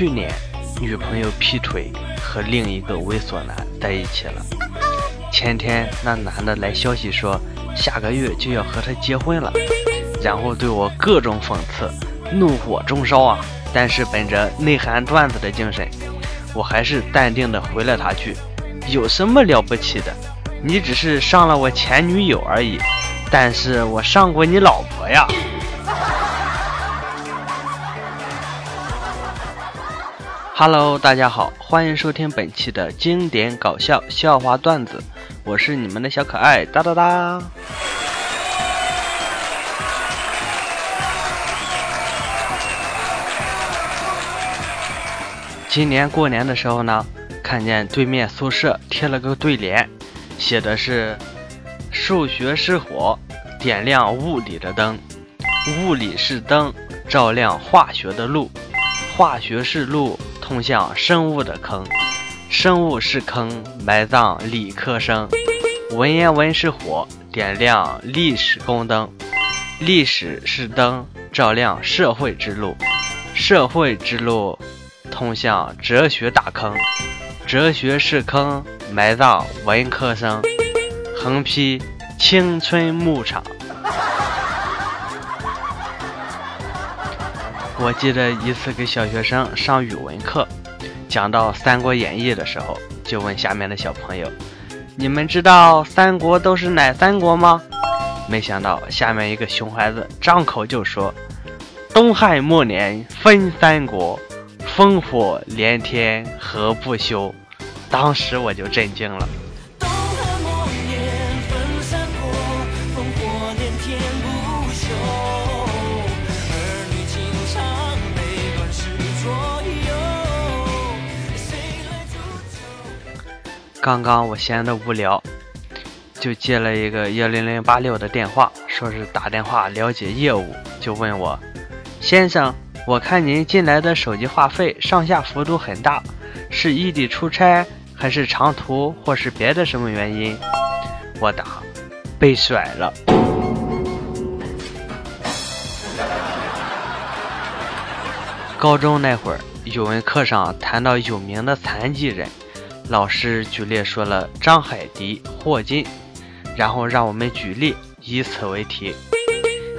去年女朋友劈腿，和另一个猥琐男在一起了。前天那男的来消息说，下个月就要和她结婚了，然后对我各种讽刺，怒火中烧啊！但是本着内涵段子的精神，我还是淡定的回了他句：“有什么了不起的？你只是上了我前女友而已，但是我上过你老婆呀。” Hello，大家好，欢迎收听本期的经典搞笑笑话段子，我是你们的小可爱哒哒哒。今年过年的时候呢，看见对面宿舍贴了个对联，写的是“数学是火，点亮物理的灯；物理是灯，照亮化学的路；化学是路，通向生物的坑；生物是坑，埋葬理科生；文言文是火，点亮历史宫灯；历史是灯，照亮社会之路；社会之路。通向哲学大坑，哲学是坑，埋葬文科生。横批：青春牧场。我记得一次给小学生上语文课，讲到《三国演义》的时候，就问下面的小朋友：“你们知道三国都是哪三国吗？”没想到下面一个熊孩子张口就说：“东汉末年分三国。”烽火连天何不休？当时我就震惊了。刚刚我闲得无聊，就接了一个幺零零八六的电话，说是打电话了解业务，就问我先生。我看您进来的手机话费上下幅度很大，是异地出差，还是长途，或是别的什么原因？我答：被甩了。高中那会儿，语文课上谈到有名的残疾人，老师举例说了张海迪、霍金，然后让我们举例，以此为题。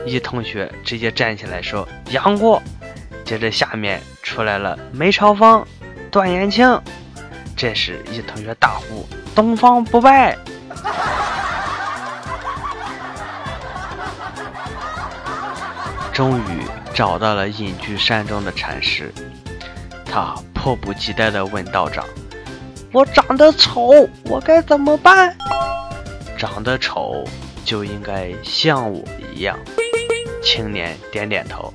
一同学直接站起来说：“杨过。”接着下面出来了梅超风、段延庆，这时一同学大呼：“东方不败！” 终于找到了隐居山中的禅师，他迫不及待地问道长：“我长得丑，我该怎么办？”长得丑就应该像我一样。青年点点头。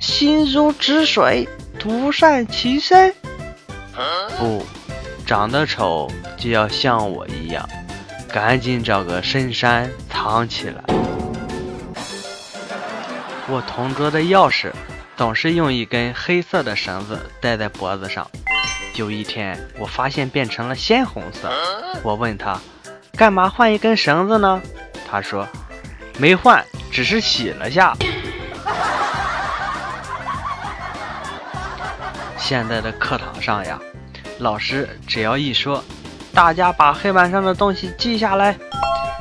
心如止水，独善其身。不，长得丑就要像我一样，赶紧找个深山藏起来。我同桌的钥匙总是用一根黑色的绳子戴在脖子上。有一天，我发现变成了鲜红色。我问他，干嘛换一根绳子呢？他说，没换，只是洗了下。现在的课堂上呀，老师只要一说，大家把黑板上的东西记下来，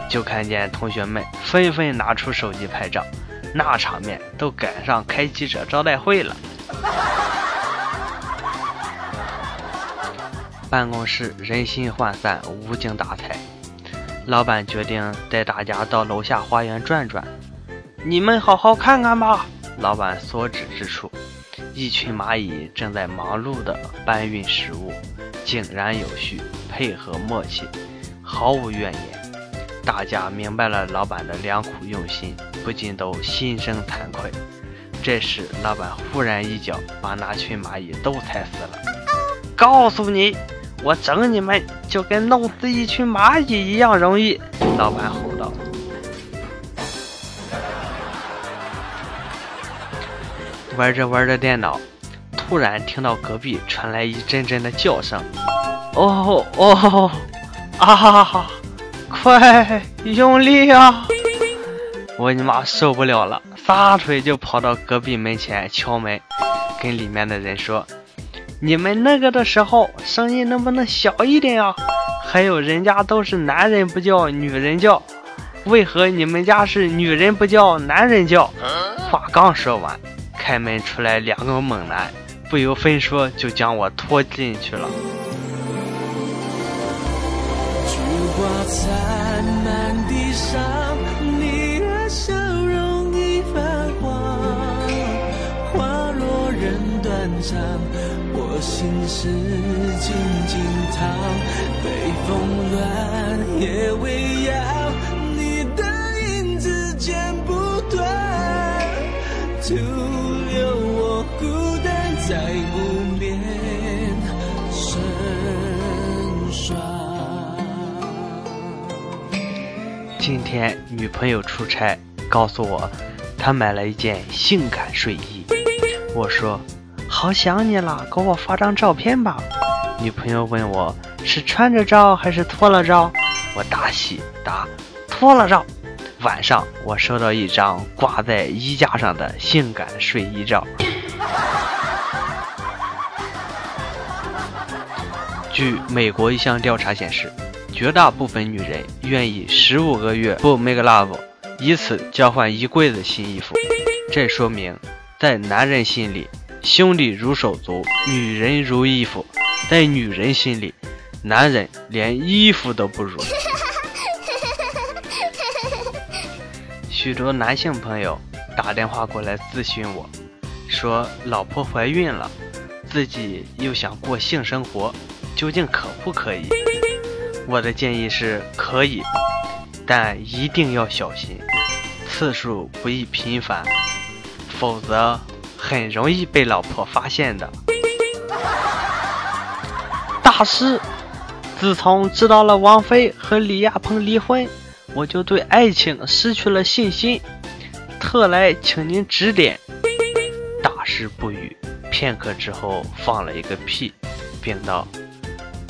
就看见同学们纷纷拿出手机拍照，那场面都赶上开记者招待会了。办公室人心涣散，无精打采，老板决定带大家到楼下花园转转，你们好好看看吧。老板所指之处。一群蚂蚁正在忙碌地搬运食物，井然有序，配合默契，毫无怨言。大家明白了老板的良苦用心，不禁都心生惭愧。这时，老板忽然一脚把那群蚂蚁都踩死了。告诉你，我整你们就跟弄死一群蚂蚁一样容易！老板吼道。玩着玩着电脑，突然听到隔壁传来一阵阵的叫声。哦哦，啊哈哈！快用力啊！我尼玛受不了了，撒腿就跑到隔壁门前敲门，跟里面的人说：“你们那个的时候声音能不能小一点啊？还有人家都是男人不叫女人叫，为何你们家是女人不叫男人叫？话刚说完，开门出来两个猛男，不由分说就将我拖进去了。菊花残满地上，你心事静静躺，北风乱，夜未央，你的影子剪不断，徒留我孤单在无眠深霜。今天女朋友出差，告诉我她买了一件性感睡衣，我说。好想你了，给我发张照片吧。女朋友问我是穿着照还是脱了照，我大喜答脱了照。晚上我收到一张挂在衣架上的性感睡衣照。据美国一项调查显示，绝大部分女人愿意十五个月不 make love，以此交换一柜子新衣服。这说明在男人心里。兄弟如手足，女人如衣服，在女人心里，男人连衣服都不如。许多男性朋友打电话过来咨询我，说老婆怀孕了，自己又想过性生活，究竟可不可以？我的建议是可以，但一定要小心，次数不宜频繁，否则。很容易被老婆发现的。大师，自从知道了王菲和李亚鹏离婚，我就对爱情失去了信心，特来请您指点。大师不语，片刻之后放了一个屁，并道：“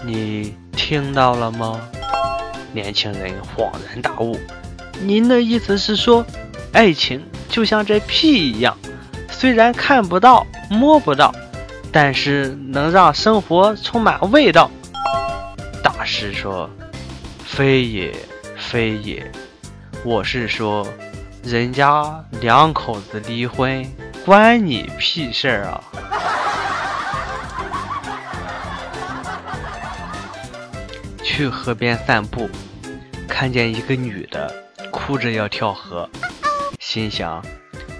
你听到了吗？”年轻人恍然大悟：“您的意思是说，爱情就像这屁一样？”虽然看不到、摸不到，但是能让生活充满味道。大师说：“非也，非也，我是说，人家两口子离婚，关你屁事儿啊！” 去河边散步，看见一个女的哭着要跳河，心想。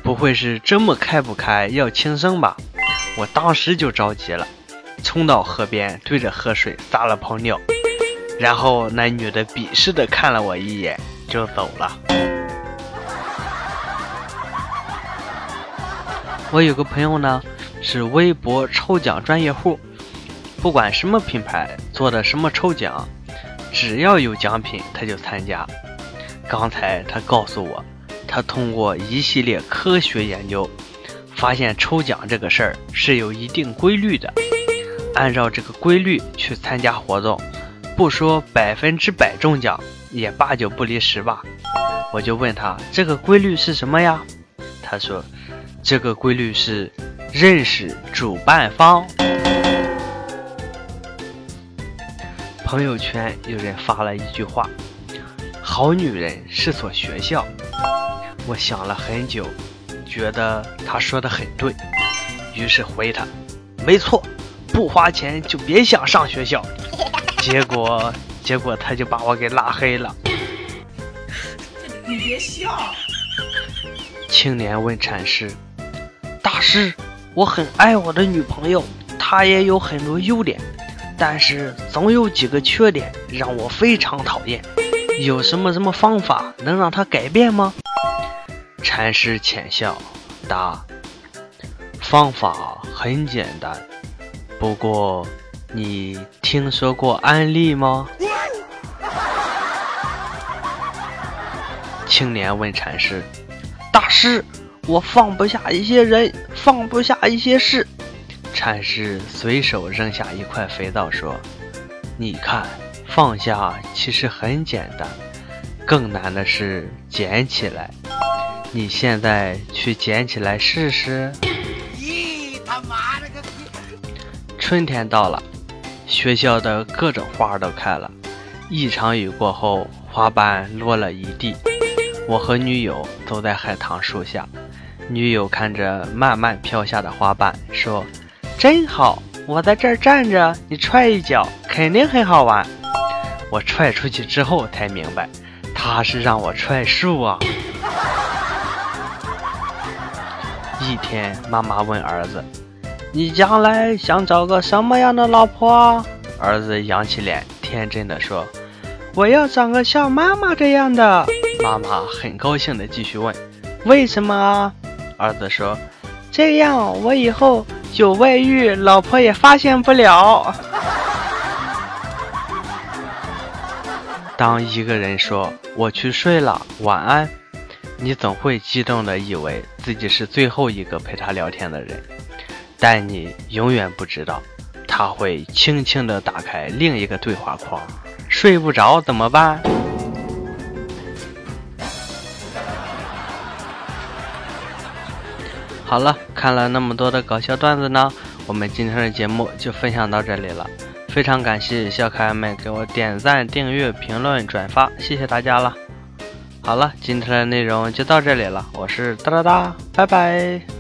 不会是这么开不开要轻生吧？我当时就着急了，冲到河边对着河水撒了泡尿，然后那女的鄙视的看了我一眼就走了。我有个朋友呢，是微博抽奖专业户，不管什么品牌做的什么抽奖，只要有奖品他就参加。刚才他告诉我。他通过一系列科学研究，发现抽奖这个事儿是有一定规律的。按照这个规律去参加活动，不说百分之百中奖，也八九不离十吧。我就问他这个规律是什么呀？他说，这个规律是认识主办方。朋友圈有人发了一句话：“好女人是所学校。”我想了很久，觉得他说的很对，于是回他：“没错，不花钱就别想上学校。”结果，结果他就把我给拉黑了。你别笑。青年问禅师：“大师，我很爱我的女朋友，她也有很多优点，但是总有几个缺点让我非常讨厌。有什么什么方法能让她改变吗？”禅师浅笑，答：“方法很简单，不过你听说过安利吗？”青年问禅师：“大师，我放不下一些人，放不下一些事。”禅师随手扔下一块肥皂，说：“你看，放下其实很简单，更难的是捡起来。”你现在去捡起来试试。咦，他妈了个逼！春天到了，学校的各种花都开了。一场雨过后，花瓣落了一地。我和女友走在海棠树下，女友看着慢慢飘下的花瓣，说：“真好，我在这儿站着，你踹一脚，肯定很好玩。”我踹出去之后才明白，她是让我踹树啊。一天，妈妈问儿子：“你将来想找个什么样的老婆？”儿子扬起脸，天真的说：“我要找个像妈妈这样的。”妈妈很高兴的继续问：“为什么？”儿子说：“这样我以后有外遇，老婆也发现不了。”当一个人说“我去睡了，晚安”，你总会激动的以为自己是最后一个陪他聊天的人，但你永远不知道，他会轻轻的打开另一个对话框。睡不着怎么办？好了，看了那么多的搞笑段子呢，我们今天的节目就分享到这里了。非常感谢小可爱们给我点赞、订阅、评论、转发，谢谢大家了。好了，今天的内容就到这里了，我是哒哒哒，拜拜。